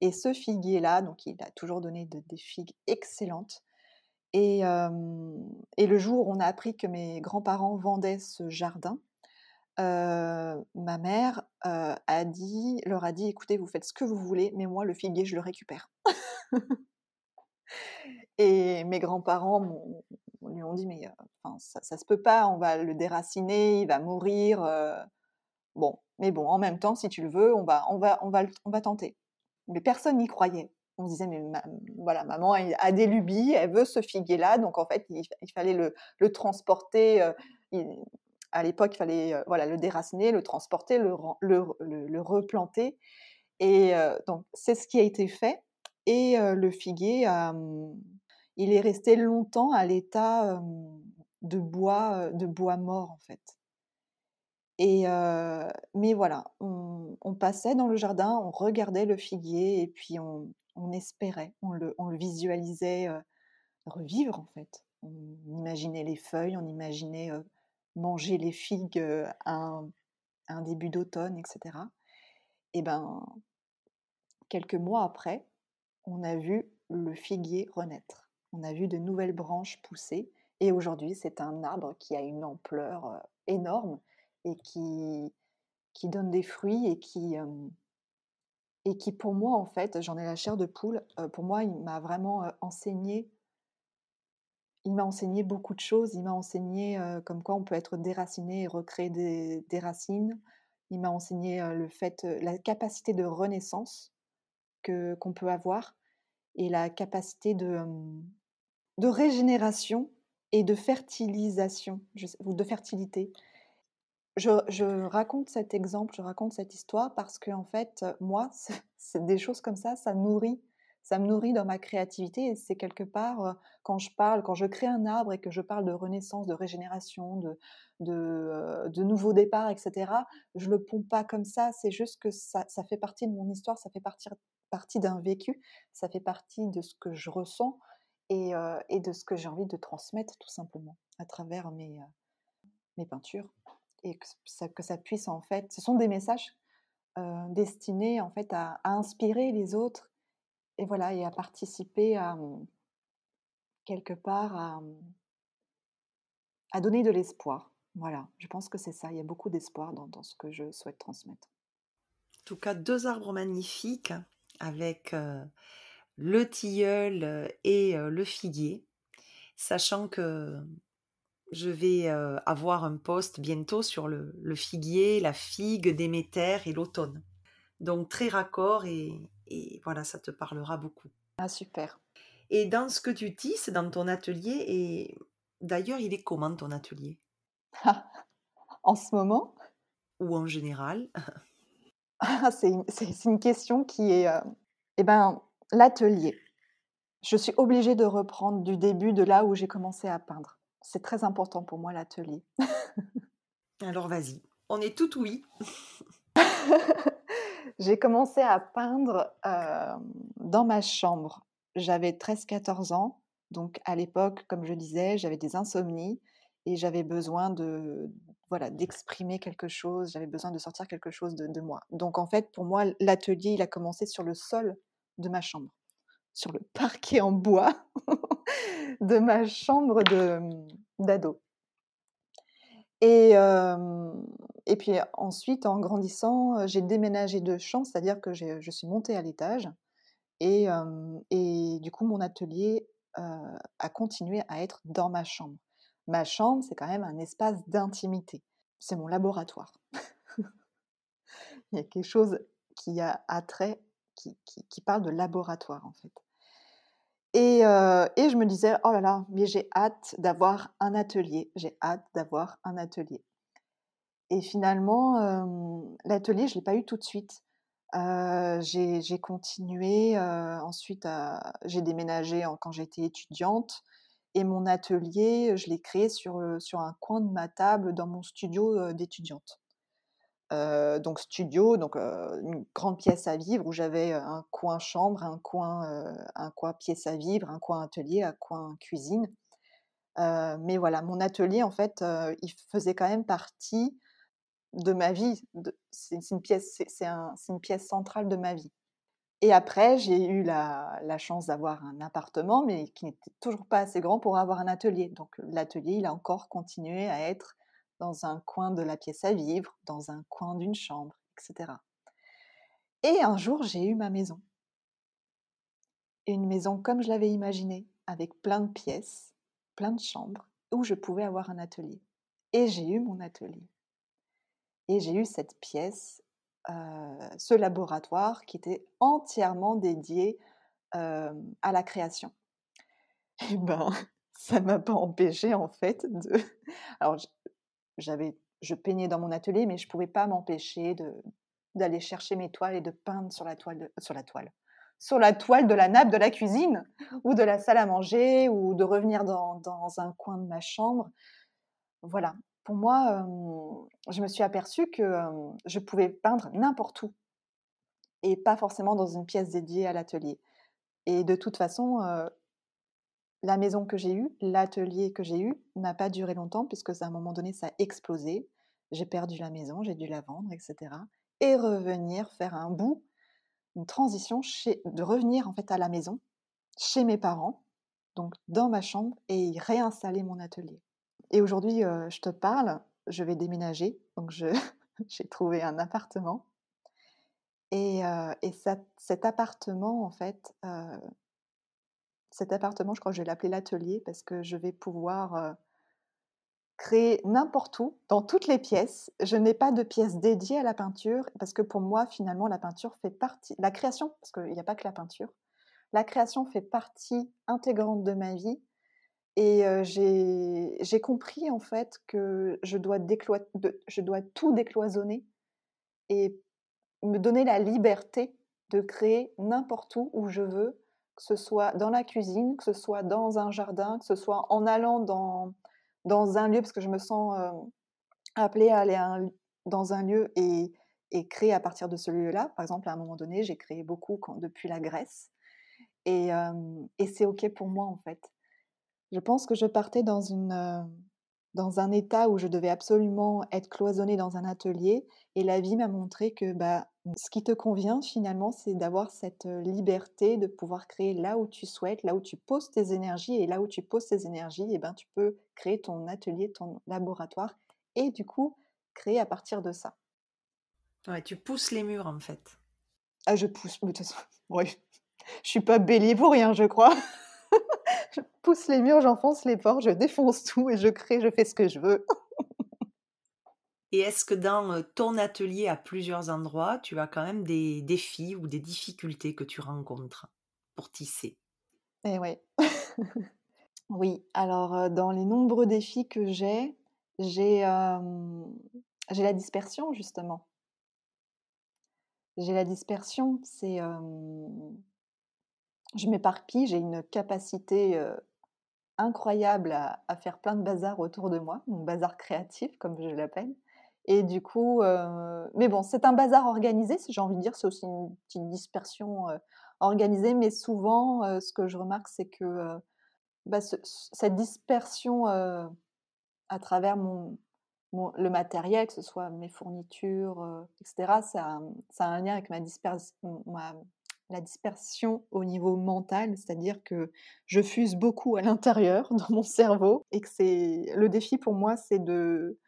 Et ce figuier-là, donc il a toujours donné des figues excellentes. Et, le jour où on a appris que mes grands-parents vendaient ce jardin, ma mère a dit, leur a dit, écoutez, vous faites ce que vous voulez, mais moi, le figuier, je le récupère. et mes grands-parents lui ont dit, mais ça, ça se peut pas, on va le déraciner, il va mourir. Bon, mais bon, en même temps, si tu le veux, on va, on va, on va, on va tenter. Mais personne n'y croyait. On se disait, mais voilà, maman a des lubies, elle veut ce figuier-là, donc en fait, il, fallait le, le transporter. à l'époque, il fallait voilà, le déraciner, le transporter, le, le, le, replanter. Et donc, c'est ce qui a été fait. Et le figuier, il est resté longtemps à l'état de bois, de bois mort, en fait. Et mais voilà, on, passait dans le jardin, on regardait le figuier et puis on, espérait, on le, visualisait revivre en fait. On imaginait les feuilles, on imaginait manger les figues à un, début d'automne, etc. Et ben, quelques mois après, on a vu le figuier renaître. On a vu de nouvelles branches pousser et aujourd'hui c'est un arbre qui a une ampleur énorme et qui, donne des fruits et qui, pour moi, en fait, j'en ai la chair de poule, pour moi, il m'a vraiment enseigné. Il m'a enseigné beaucoup de choses. Il m'a enseigné comme quoi on peut être déraciné et recréer des, racines. Il m'a enseigné le fait, la capacité de renaissance qu'on peut avoir et la capacité de, de régénération et de fertilisation, ou de fertilité. Je, raconte cet exemple, je raconte cette histoire parce que en fait, moi, c'est des choses comme ça, ça nourrit, ça me nourrit dans ma créativité et c'est quelque part, quand je parle, quand je crée un arbre et que je parle de renaissance, de régénération, de de, de nouveaux départs etc., je le pompe pas comme ça, c'est juste que ça ça fait partie de mon histoire, ça fait partie d'un vécu, ça fait partie de ce que je ressens et de ce que j'ai envie de transmettre tout simplement à travers mes, mes peintures et que ça puisse en fait ce sont des messages, destinés en fait à inspirer les autres et voilà et à participer à, mmh, quelque part à, mmh à donner de l'espoir. Voilà, je pense que c'est ça, il y a beaucoup d'espoir dans ce que je souhaite transmettre. En tout cas, 2 arbres magnifiques avec, le tilleul, et heu, le figuier. Sachant que je vais, heu, avoir un post bientôt sur le le figuier, la figue, Déméter et l'automne. Donc très raccord et et voilà, ça te parlera beaucoup. Ah super. Et dans ce que tu tisses dans ton atelier et d'ailleurs, il est comment ton atelier? En ce moment? Ou en général? Ah c'est une question qui est, et ben, l'atelier. Je suis obligée de reprendre du début de là où j'ai commencé à peindre. C'est très important pour moi l'atelier. Alors vas-y, on est tout ouïe. J'ai commencé à peindre, hem, dans ma chambre. J'avais 13-14 ans, donc à l'époque, comme je disais, j'avais des insomnies et j'avais besoin de voilà, d'exprimer quelque chose, j'avais besoin de sortir quelque chose de de moi. Donc en fait, pour moi, l'atelier, il a commencé sur le sol de ma chambre, sur le parquet en bois de ma chambre mmh, d'ado. Et et puis ensuite, en grandissant, j'ai déménagé de chambre, c'est-à-dire que je suis montée à l'étage et et du coup, mon atelier, a continué à être dans ma chambre. Ma chambre, c'est quand même un espace d'intimité. C'est mon laboratoire. Il y a quelque chose qui a attrait, qui parle de laboratoire, en fait. Et heu et je me disais: «Oh là là, mais j'ai hâte d'avoir un atelier, j'ai hâte d'avoir un atelier». Et finalement, l'atelier, je l'ai pas eu tout de suite. Heu, j'ai continué, heu, ensuite j'ai déménagé quand j'étais étudiante et mon atelier, je l'ai créé sur, un coin de ma table dans mon studio, d'étudiante. Heu, donc studio, donc heu, une grande pièce à vivre où j'avais, un coin chambre, un coin, un coin pièce à vivre, un coin atelier, un coin cuisine. Mais voilà, mon atelier en fait, il faisait quand même partie de ma vie, c'est une pièce c'est c'est un c'est une pièce centrale de ma vie. Et après, j'ai eu la chance d'avoir un appartement, mais qui n'était toujours pas assez grand pour avoir un atelier. Donc l'atelier, il a encore continué à être dans un coin de la pièce à vivre, dans un coin d'une chambre, et cetera. Et un jour, j'ai eu ma maison. Une maison comme je l'avais imaginée, avec plein de pièces, plein de chambres, où je pouvais avoir un atelier. Et j'ai eu mon atelier. Et j'ai eu cette pièce, heu, ce laboratoire qui était entièrement dédié, hem, à la création. Et ben, ça m'a pas empêchée en fait de alors j'avais je peignais dans mon atelier, mais je pouvais pas m'empêcher d'aller chercher mes toiles et de peindre sur la toile de sur la toile, sur la toile de la nappe de la cuisine ou de la salle à manger ou de revenir dans dans un coin de ma chambre. Voilà, pour moi, je me suis aperçue que, je pouvais peindre n'importe où et pas forcément dans une pièce dédiée à l'atelier. Et de toute façon, la maison que j'ai eue, l'atelier que j'ai eu n'a pas duré longtemps puisque à un moment donné, ça a explosé. J'ai perdu la maison, j'ai dû la vendre et cetera et revenir faire un bout, une transition chez de revenir en fait à la maison, chez mes parents, donc dans ma chambre et y réinstaller mon atelier. Et aujourd'hui, heu, je te parle, je vais déménager, donc j'ai trouvé un appartement et et cet appartement en fait, heu cet appartement, je crois que je vais l'appeler l'atelier parce que je vais pouvoir, heu créer n'importe où, dans toutes les pièces. Je n'ai pas de pièce dédiée à la peinture parce que pour moi, finalement, la peinture fait partie la création, parce qu'il y a pas que la peinture. La création fait partie intégrante de ma vie et heu, j'ai compris en fait que je dois je dois tout décloisonner et me donner la liberté de créer n'importe où, où je veux, que ce soit dans la cuisine, que ce soit dans un jardin, que ce soit en allant dans, dans un lieu, parce que je me sens appelée à aller dans un lieu et, et, créer à partir de ce lieu-là. Par exemple, à un moment donné, j'ai créé beaucoup depuis la Grèce. Et, et c'est OK pour moi, en fait. Je pense que je partais dans une dans un état où je devais absolument être cloisonnée dans un atelier. Et la vie m'a montré que bah, ce qui te convient finalement, c'est d'avoir cette liberté de pouvoir créer là où tu souhaites, là où tu poses tes énergies. Et là où tu poses tes énergies, et eh ben, tu peux créer ton atelier, ton laboratoire. Et du coup, créer à partir de ça. Ouais, tu pousses les murs en fait. Ah, je pousse. De toute façon, oui. Je suis pas bélier pour rien, je crois je pousse les murs, j'enfonce les portes, je défonce tout et je crée, je fais ce que je veux. Et est-ce que dans ton atelier à plusieurs endroits, tu as quand même des défis ou des difficultés que tu rencontres pour tisser? Eh oui. oui, alors dans les nombreux défis que j'ai, j'ai la dispersion justement. J'ai la dispersion, c'est je m'éparpille, j'ai une capacité incroyable à, faire plein de bazar autour de moi, mon bazar créatif comme je l'appelle. Et du coup, mais bon, c'est un bazar organisé, si j'ai envie de dire, c'est aussi une petite dispersion organisée, mais souvent, ce que je remarque, c'est que bah, cette dispersion à travers le matériel, que ce soit mes fournitures, etc., ça, a un lien avec ma, dispersion, la dispersion au niveau mental, c'est-à-dire que je fuse beaucoup à l'intérieur dans mon cerveau et que le défi pour moi, c'est de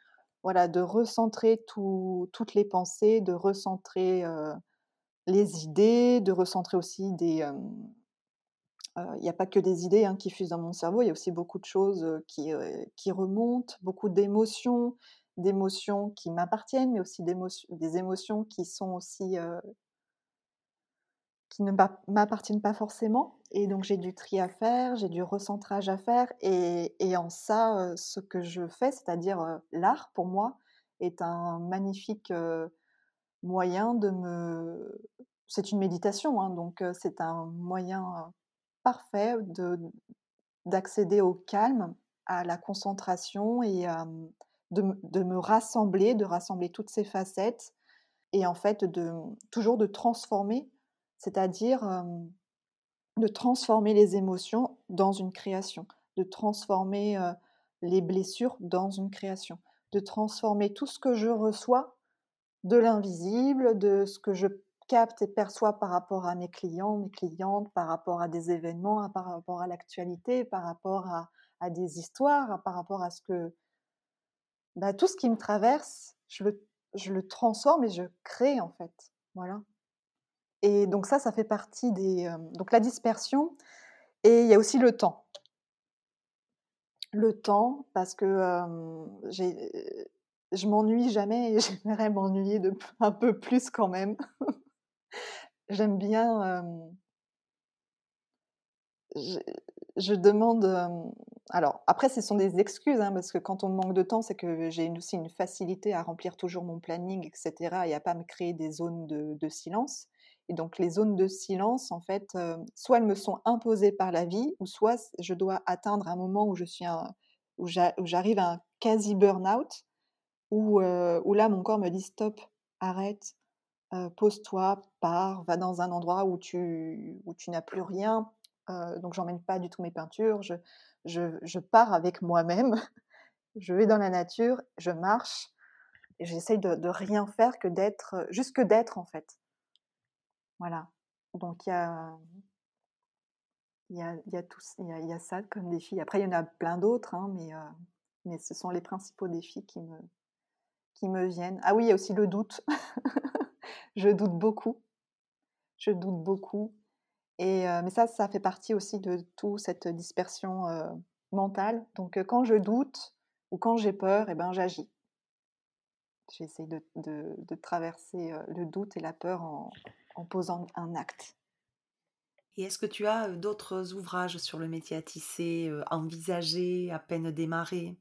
voilà de recentrer toutes les pensées, de recentrer les idées, de recentrer aussi des il n'y a pas que des idées hein, qui fusent dans mon cerveau, il y a aussi beaucoup de choses qui, qui remontent, beaucoup d'émotions, d'émotions qui m'appartiennent, mais aussi des émotions qui sont aussi qui ne m'appartiennent pas forcément. Et donc j'ai du tri à faire, j'ai du recentrage à faire. Et, en ça, ce que je fais, c'est-à-dire l'art, pour moi, est un magnifique moyen de me... C'est une méditation, hein, donc c'est un moyen parfait de, d'accéder au calme, à la concentration et de, de, me rassembler, de rassembler toutes ces facettes et en fait de toujours de transformer c'est-à-dire de transformer les émotions dans une création, de transformer les blessures dans une création, de transformer tout ce que je reçois de l'invisible, de ce que je capte et perçois par rapport à mes clients, mes clientes, par rapport à des événements, par rapport à l'actualité, par rapport à, des histoires, par rapport à ce que... Bah, tout ce qui me traverse, je le, je le transforme et je crée en fait. Voilà. Et donc ça, ça fait partie des... donc la dispersion. Et il y a aussi le temps. Le temps, parce que je m'ennuie jamais et j'aimerais m'ennuyer un peu plus quand même. J'aime bien... je, demande... alors, après, ce sont des excuses, hein, parce que quand on manque de temps, c'est que j'ai aussi une facilité à remplir toujours mon planning, etc., et à pas me créer des zones de silence. Et donc les zones de silence, en fait, soit elles me sont imposées par la vie, ou soit je dois atteindre un moment où je suis où j'arrive à un quasi burn-out, où, où, là mon corps me dit stop, arrête, pose-toi, pars, va dans un endroit où tu, où tu n'as plus rien. donc j'emmène pas du tout mes peintures, je, je, je pars avec moi-même, je vais dans la nature, je marche, j'essaye de, de rien faire que d'être, juste que d'être en fait. Voilà. Donc il y a, y y a, y y a ça comme défi. Après, il y en a plein d'autres, hein, mais, mais ce sont les principaux défis qui me, qui me viennent. Ah oui, il y a aussi le doute. je doute beaucoup. Je doute beaucoup. Et, mais ça, ça fait partie aussi de toute cette dispersion mentale. Donc quand je doute ou quand j'ai peur, eh ben, j'agis. J'essaie de, de, de, traverser le doute et la peur en, en posant un acte. Et est-ce que tu as d'autres ouvrages sur le métier à tisser envisagés, à peine démarrés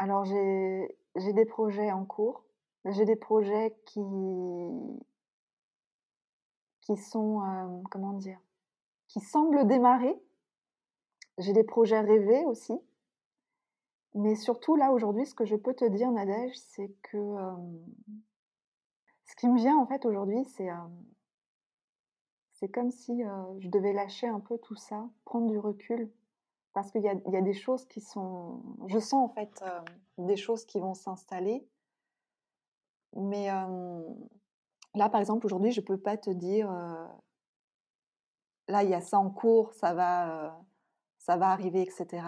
Alors j'ai des projets en cours. J'ai des projets qui, qui sont, comment dire, qui semblent démarrer. J'ai des projets rêvés aussi. Mais surtout, là, aujourd'hui, ce que je peux te dire, Nadège, c'est que ce qui me vient, en fait, aujourd'hui, c'est c'est comme si je devais lâcher un peu tout ça, prendre du recul. Parce qu'il y, y a, des choses qui sont. Je sens, en fait, des choses qui vont s'installer. Mais là, par exemple, aujourd'hui, je ne peux pas te dire là, il y a ça en cours, ça va, ça va arriver, etc.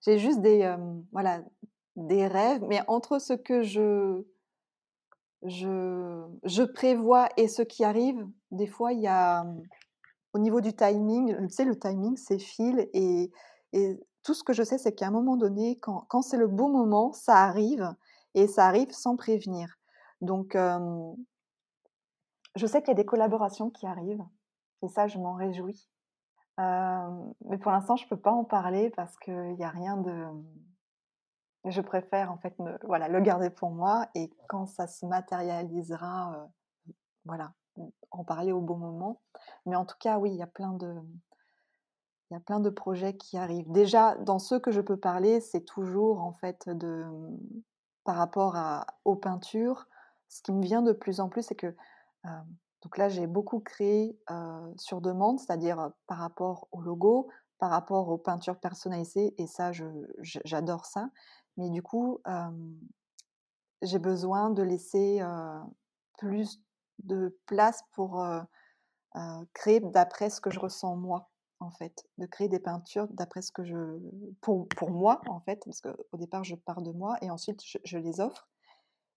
J'ai juste des, voilà, des rêves, mais entre ce que je, je, prévois et ce qui arrive, des fois, il y a, au niveau du timing, tu sais, le timing, c'est fil, et, et tout ce que je sais, c'est qu'à un moment donné, quand, quand c'est le bon moment, ça arrive, et ça arrive sans prévenir. Donc, je sais qu'il y a des collaborations qui arrivent, et ça, je m'en réjouis. mais pour l'instant, je ne peux pas en parler parce qu'il n'y a rien de. Je préfère en fait voilà, le garder pour moi et quand ça se matérialisera, voilà, en parler au bon moment. Mais en tout cas, oui, il y a plein de, il y a plein de projets qui arrivent. Déjà, dans ceux que je peux parler, c'est toujours en fait de, par rapport à, aux peintures. Ce qui me vient de plus en plus, c'est que donc là, j'ai beaucoup créé sur demande, c'est-à-dire par rapport au logo, par rapport aux peintures personnalisées, et ça, j'adore ça. Mais du coup, j'ai besoin de laisser plus de place pour créer d'après ce que je ressens moi, en fait, de créer des peintures d'après ce que je, pour, pour moi, en fait, parce qu'au départ, je pars de moi et ensuite, je les offre.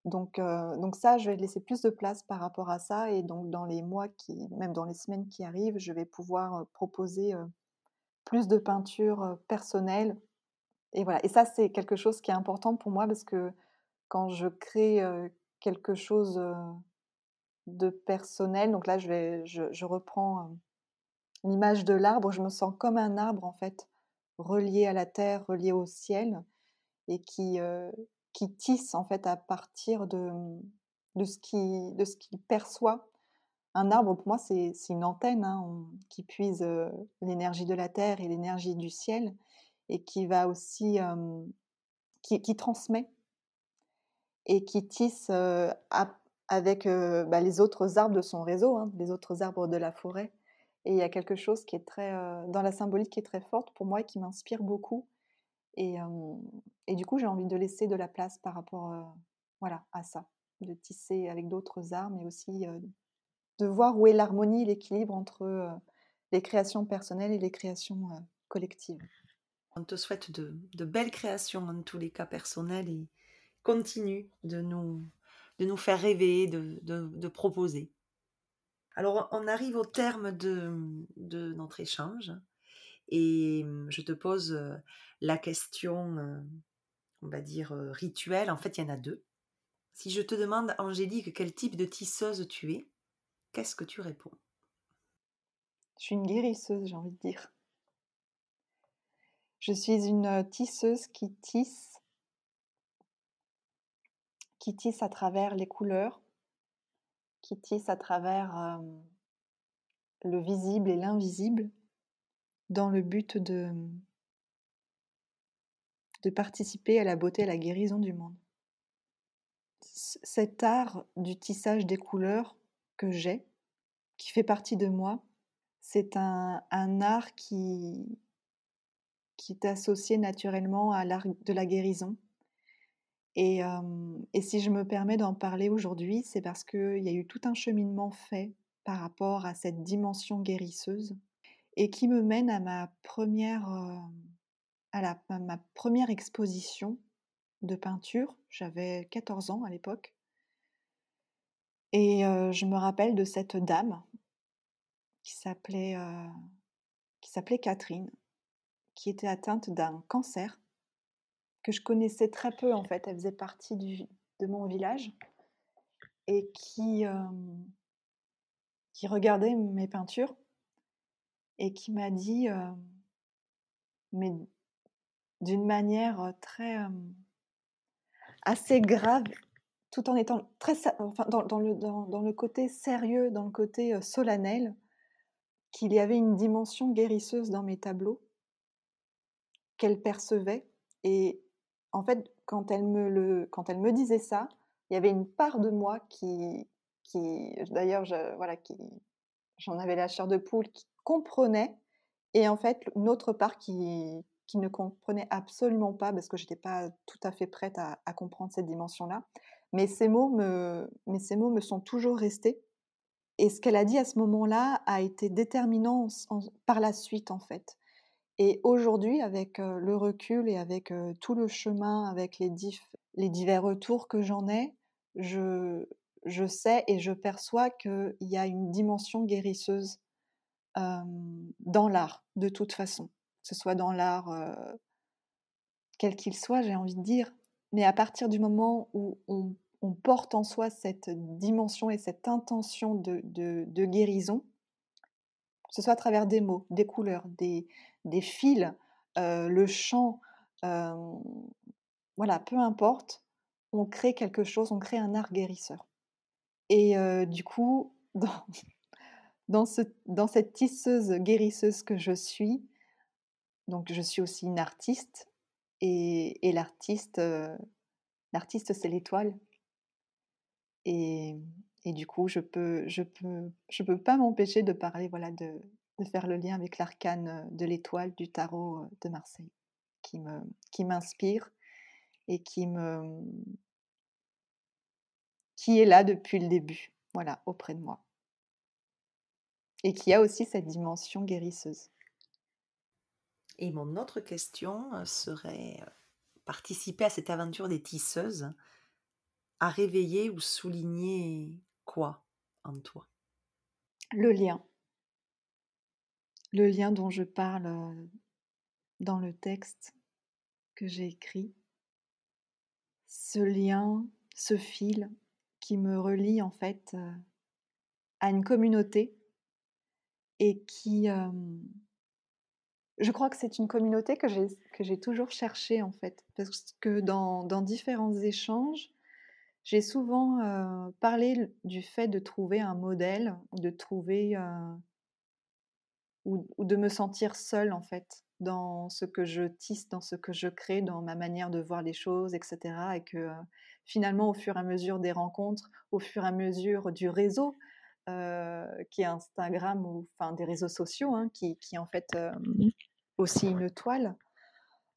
Donc, donc ça, je vais laisser plus de place par rapport à ça. Et donc, dans les mois qui, même dans les semaines qui arrivent, je vais pouvoir proposer plus de peintures personnelles. Et voilà. Et ça, c'est quelque chose qui est important pour moi parce que quand je crée quelque chose de personnel, donc là, je, vais, je, reprends l'image de l'arbre, je me sens comme un arbre, en fait, relié à la terre, relié au ciel, et qui, qui tisse en fait à partir de, qu'il de ce qu'il perçoit. Un arbre, pour moi, c'est une antenne hein, qui puise l'énergie de la terre et l'énergie du ciel et qui va aussi qui, transmet et qui tisse avec bah, les autres arbres de son réseau, hein, les autres arbres de la forêt. Et il y a quelque chose qui est très dans la symbolique qui est très forte pour moi et qui m'inspire beaucoup et, du coup, j'ai envie de laisser de la place par rapport voilà, à ça, de tisser avec d'autres arts, mais aussi de voir où est l'harmonie, l'équilibre entre les créations personnelles et les créations collectives. On te souhaite de, belles créations en tous les cas personnels et continue de nous, de nous faire rêver, de, de, proposer. Alors, on arrive au terme de, notre échange et je te pose la question, on va dire, rituelle. En fait, il y en a deux. Si je te demande, Angélique, quel type de tisseuse tu es, qu'est-ce que tu réponds? Je suis une guérisseuse, j'ai envie de dire. Je suis une tisseuse qui tisse, qui tisse à travers les couleurs, qui tisse à travers le visible et l'invisible, dans le but de, de participer à la beauté et à la guérison du monde. Cet art du tissage des couleurs que j'ai, qui fait partie de moi, c'est un, art qui, qui est associé naturellement à l'art de la guérison. Et, si je me permets d'en parler aujourd'hui, c'est parce qu'il y a eu tout un cheminement fait par rapport à cette dimension guérisseuse et qui me mène à ma première, à, la, ma première exposition de peinture. J'avais 14 ans à l'époque. Et je me rappelle de cette dame qui s'appelait qui s'appelait Catherine, qui était atteinte d'un cancer que je connaissais très peu en fait. Elle faisait partie du, de mon village et qui qui regardait mes peintures et qui m'a dit, mais d'une manière très assez grave, tout en étant très, enfin, dans, le, dans, le côté sérieux, dans le côté solennel, qu'il y avait une dimension guérisseuse dans mes tableaux qu'elle percevait. Et en fait, quand elle me, le, quand elle me disait ça, il y avait une part de moi qui, qui d'ailleurs, voilà, qui, j'en avais la chair de poule, qui comprenait, et en fait, une autre part qui, qui ne comprenait absolument pas, parce que je n'étais pas tout à fait prête à, comprendre cette dimension-là. Mais ces mots me, mais ces mots me sont toujours restés. Et ce qu'elle a dit à ce moment-là a été déterminant par la suite, en fait. Et aujourd'hui, avec le recul et avec tout le chemin, avec les, divers retours que j'en ai, je, sais et je perçois qu'il y a une dimension guérisseuse dans l'art, de toute façon. Que ce soit dans l'art, quel qu'il soit, j'ai envie de dire. Mais à partir du moment où on, porte en soi cette dimension et cette intention de, guérison, que ce soit à travers des mots, des couleurs, des, fils, le chant, voilà, peu importe, on crée quelque chose, on crée un art guérisseur. Et du coup, dans cette tisseuse guérisseuse que je suis, donc je suis aussi une artiste, et, et l'artiste, l'artiste c'est l'étoile. Et, et, du coup, je peux, je peux, je peux pas m'empêcher de parler, voilà, de, faire le lien avec l'arcane de l'étoile du tarot de Marseille, qui me, qui m'inspire et qui me, qui est là depuis le début, voilà, auprès de moi. Et qui a aussi cette dimension guérisseuse. Et mon autre question euh, serait euh, participer à cette aventure des tisseuses, à réveiller ou souligner quoi en toi? Le lien. Le lien dont je parle euh, dans le texte que j'ai écrit. Ce lien, ce fil qui me relie en fait à une communauté et qui, je crois que c'est une communauté que j'ai, que j'ai toujours cherchée en fait, parce que dans, dans différents échanges, j'ai souvent parlé du fait de trouver un modèle, de trouver ou, ou, de me sentir seule en fait dans ce que je tisse, dans ce que je crée, dans ma manière de voir les choses, etc. Et que finalement, au fur et à mesure des rencontres, au fur et à mesure du réseau, qui est Instagram ou enfin des réseaux sociaux, hein, qui, qui, en fait mmh aussi une toile,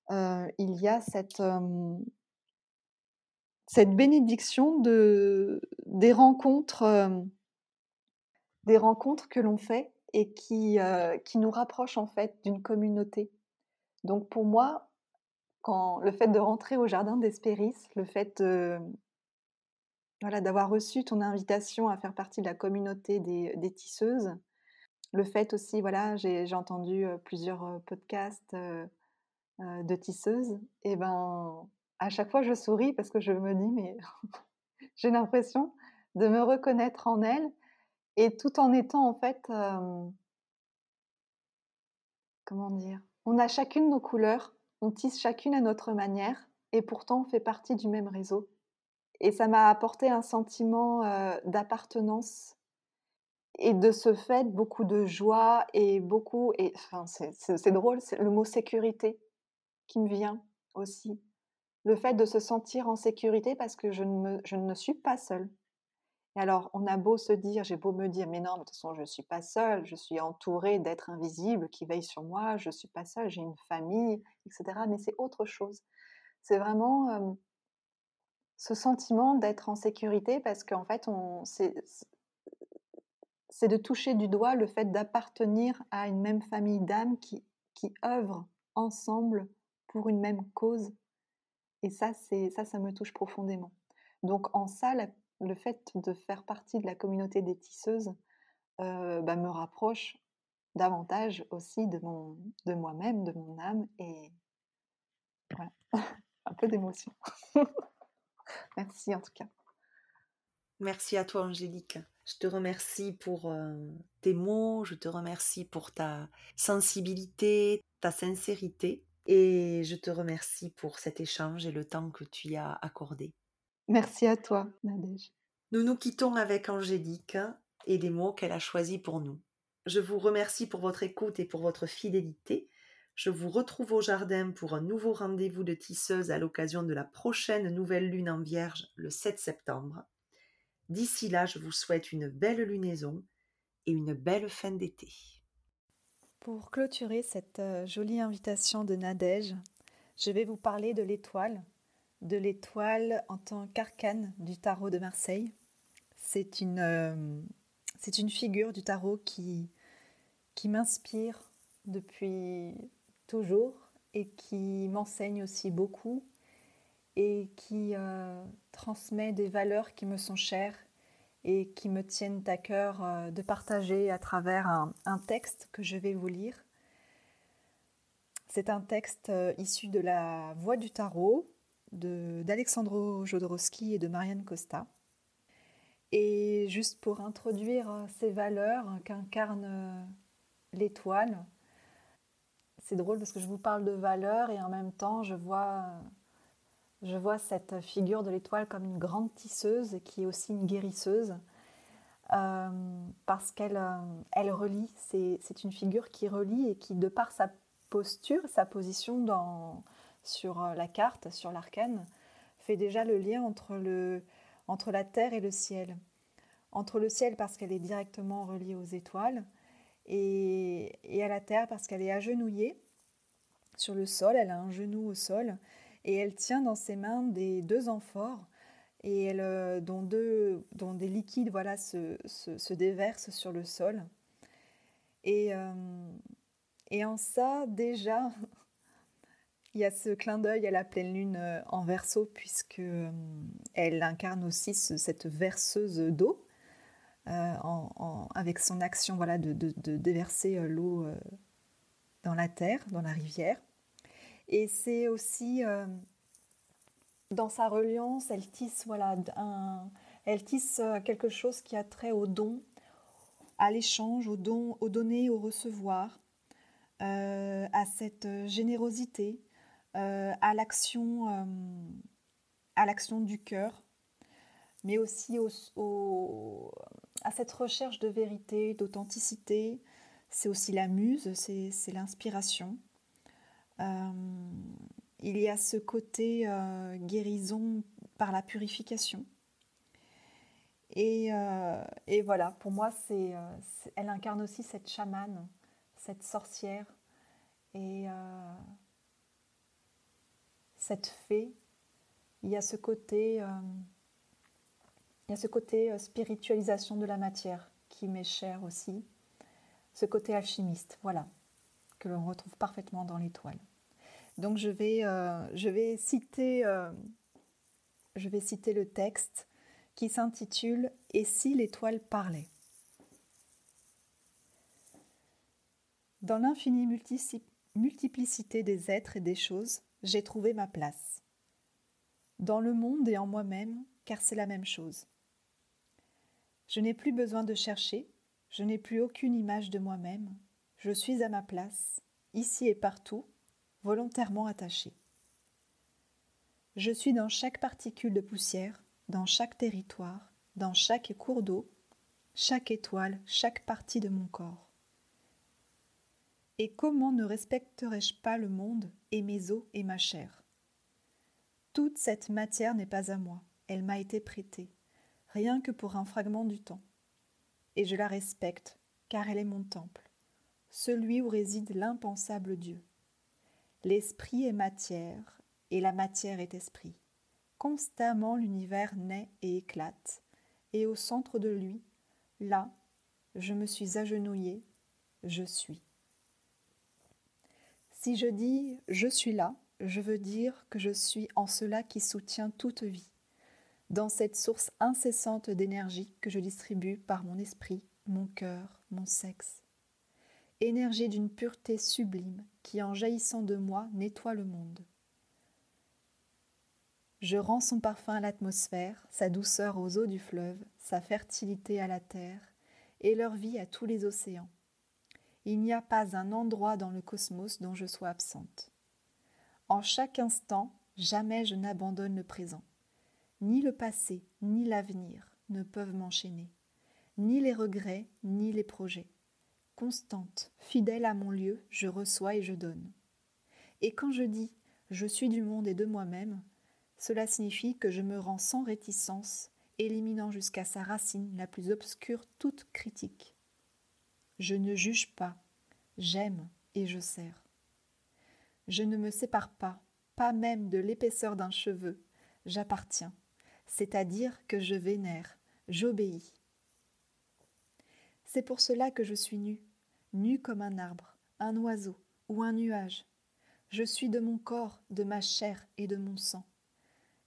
il y a cette, cette bénédiction de, des rencontres, des rencontres que l'on fait et qui, qui nous rapprochent en fait d'une communauté. Donc pour moi, quand le fait de rentrer au jardin d'Espéris, le fait d'avoir reçu ton invitation à faire partie de la communauté des, tisseuses, le fait aussi, voilà, j'ai entendu plusieurs podcasts de tisseuses, et ben à chaque fois je souris parce que je me dis mais j'ai l'impression de me reconnaître en elles et tout en étant en fait comment dire on a chacune nos couleurs on tisse chacune à notre manière et pourtant on fait partie du même réseau. Et ça m'a apporté un sentiment d'appartenance et de ce fait beaucoup de joie et beaucoup, et enfin c'est drôle, c'est le mot sécurité qui me vient aussi. Le fait de se sentir en sécurité parce que je ne, je ne suis pas seule. Et alors, on a beau se dire, j'ai beau me dire, mais non, de toute façon, je ne suis pas seule, je suis entourée d'êtres invisibles qui veillent sur moi, je ne suis pas seule, j'ai une famille, etc. Mais c'est autre chose. C'est vraiment ce sentiment d'être en sécurité parce qu'en fait, c'est de toucher du doigt le fait d'appartenir à une même famille d'âmes qui, qui œuvrent ensemble pour une même cause. Et ça, ça, ça me touche profondément. Donc en ça, le fait de faire partie de la communauté des tisseuses bah, me rapproche davantage aussi de, mon, de moi-même, de mon âme et voilà, un peu d'émotion. Merci en tout cas. Merci à toi Angélique. Je te remercie pour tes mots, je te remercie pour ta sensibilité, ta sincérité et je te remercie pour cet échange et le temps que tu y as accordé. Merci à toi, Nadège. Nous nous quittons avec Angélique et les mots qu'elle a choisis pour nous. Je vous remercie pour votre écoute et pour votre fidélité. Je vous retrouve au jardin pour un nouveau rendez-vous de tisseuse à l'occasion de la prochaine nouvelle lune en vierge le 7 septembre. D'ici là, je vous souhaite une belle lunaison et une belle fin d'été. Pour clôturer cette euh, jolie invitation de Nadège, je vais vous parler de l'étoile, de l'étoile en tant qu'arcane du tarot de Marseille. C'est une, euh, figure du tarot qui, qui m'inspire depuis toujours et qui m'enseigne aussi beaucoup et qui euh, transmet des valeurs qui me sont chères et qui me tiennent à cœur euh, de partager à travers un, texte que je vais vous lire. C'est un texte euh, issu de la Voix du Tarot d'Alexandro Jodorowsky et de Marianne Costa. Et juste pour introduire ces valeurs qu'incarne l'étoile, c'est drôle parce que je vous parle de valeurs et en même temps je vois je vois cette figure de l'étoile comme une grande tisseuse qui est aussi une guérisseuse. Euh, parce qu'elle euh, elle relie, c'est une figure qui relie et qui, de par sa posture, sa position dans, sur euh, la carte, sur l'arcane, fait déjà le lien entre, le, entre la terre et le ciel. Entre le ciel parce qu'elle est directement reliée aux étoiles et, et à la terre parce qu'elle est agenouillée sur le sol, elle a un genou au sol et elle tient dans ses mains des deux amphores et euh, dont, deux, dont des liquides voilà, se, se, déversent sur le sol. Et, euh, et en ça, déjà, il y a ce clin d'œil à la pleine lune euh, en verso, puisque elle incarne aussi cette verseuse d'eau, avec son action voilà, de, de déverser l'eau dans la terre, dans la rivière. Et c'est aussi euh, dans sa reliance, elle tisse, voilà, elle tisse euh, quelque chose qui a trait au don, à l'échange, au don, au donner, au recevoir, euh, à cette générosité, à l'action, à l'action du cœur, mais aussi à cette recherche de vérité, d'authenticité. C'est aussi la muse, c'est l'inspiration. Euh, il y a ce côté euh, guérison par la purification. Et, euh, voilà, pour moi, c'est, elle incarne aussi cette chamane, cette sorcière et cette fée. Il y a ce côté, il y a ce côté spiritualisation de la matière qui m'est cher aussi, ce côté alchimiste, voilà, que l'on retrouve parfaitement dans l'étoile. Donc je vais, euh, citer, euh, je vais citer le texte qui s'intitule Et si l'étoile parlait? Dans l'infinie multiplicité des êtres et des choses, j'ai trouvé ma place. Dans le monde et en moi-même, car c'est la même chose. Je n'ai plus besoin de chercher, je n'ai plus aucune image de moi-même, je suis à ma place, ici et partout, volontairement attaché. Je suis dans chaque particule de poussière, dans chaque territoire, dans chaque cours d'eau, chaque étoile, chaque partie de mon corps. Et comment ne respecterais-je pas le monde et mes os et ma chair? Toute cette matière n'est pas à moi, elle m'a été prêtée, rien que pour un fragment du temps. Et je la respecte, car elle est mon temple, celui où réside l'impensable Dieu. L'esprit est matière et la matière est esprit. Constamment l'univers naît et éclate, et au centre de lui, là, je me suis agenouillé, je suis. Si je dis je suis là, je veux dire que je suis en cela qui soutient toute vie, dans cette source incessante d'énergie que je distribue par mon esprit, mon cœur, mon sexe énergie d'une pureté sublime qui, en jaillissant de moi, nettoie le monde. Je rends son parfum à l'atmosphère, sa douceur aux eaux du fleuve, sa fertilité à la terre, et leur vie à tous les océans. Il n'y a pas un endroit dans le cosmos dont je sois absente. En chaque instant, jamais je n'abandonne le présent. Ni le passé, ni l'avenir ne peuvent m'enchaîner, ni les regrets, ni les projets constante, fidèle à mon lieu, je reçois et je donne. Et quand je dis je suis du monde et de moi-même, cela signifie que je me rends sans réticence, éliminant jusqu'à sa racine la plus obscure toute critique. Je ne juge pas, j'aime et je sers. Je ne me sépare pas, pas même de l'épaisseur d'un cheveu, j'appartiens, c'est-à-dire que je vénère, j'obéis. C'est pour cela que je suis nu, nu comme un arbre, un oiseau ou un nuage. Je suis de mon corps, de ma chair et de mon sang.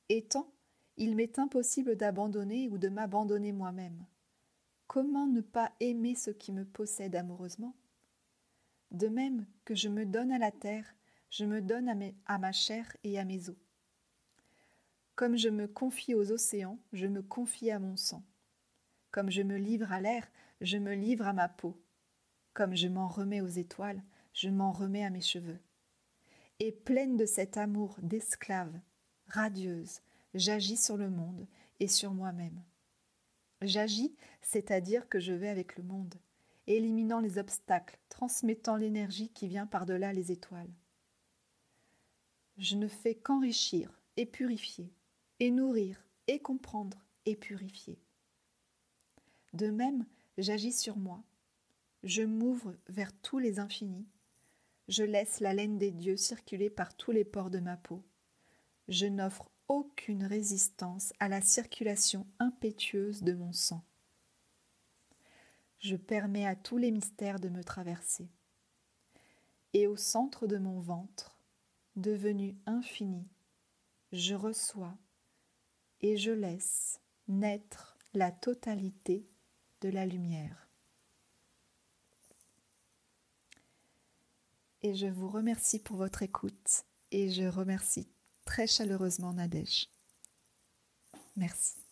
Étant, il m'est impossible d'abandonner ou de m'abandonner moi-même. Comment ne pas aimer ce qui me possède amoureusement? De même que je me donne à la terre, je me donne à, à ma chair et à mes os. Comme je me confie aux océans, je me confie à mon sang. Comme je me livre à l'air, je me livre à ma peau. Comme je m'en remets aux étoiles, je m'en remets à mes cheveux. Et pleine de cet amour d'esclave, radieuse, j'agis sur le monde et sur moi-même. J'agis, c'est-à-dire que je vais avec le monde, éliminant les obstacles, transmettant l'énergie qui vient par-delà les étoiles. Je ne fais qu'enrichir et purifier, et nourrir et comprendre et purifier. De même, j'agis sur moi. Je m'ouvre vers tous les infinis. Je laisse la laine des dieux circuler par tous les pores de ma peau je n'offre aucune résistance à la circulation impétueuse de mon sang. Je permets à tous les mystères de me traverser. Et au centre de mon ventre, devenu infini, je reçois et je laisse naître la totalité de la lumière. Et je vous remercie pour votre écoute et je remercie très chaleureusement Nadège. Merci.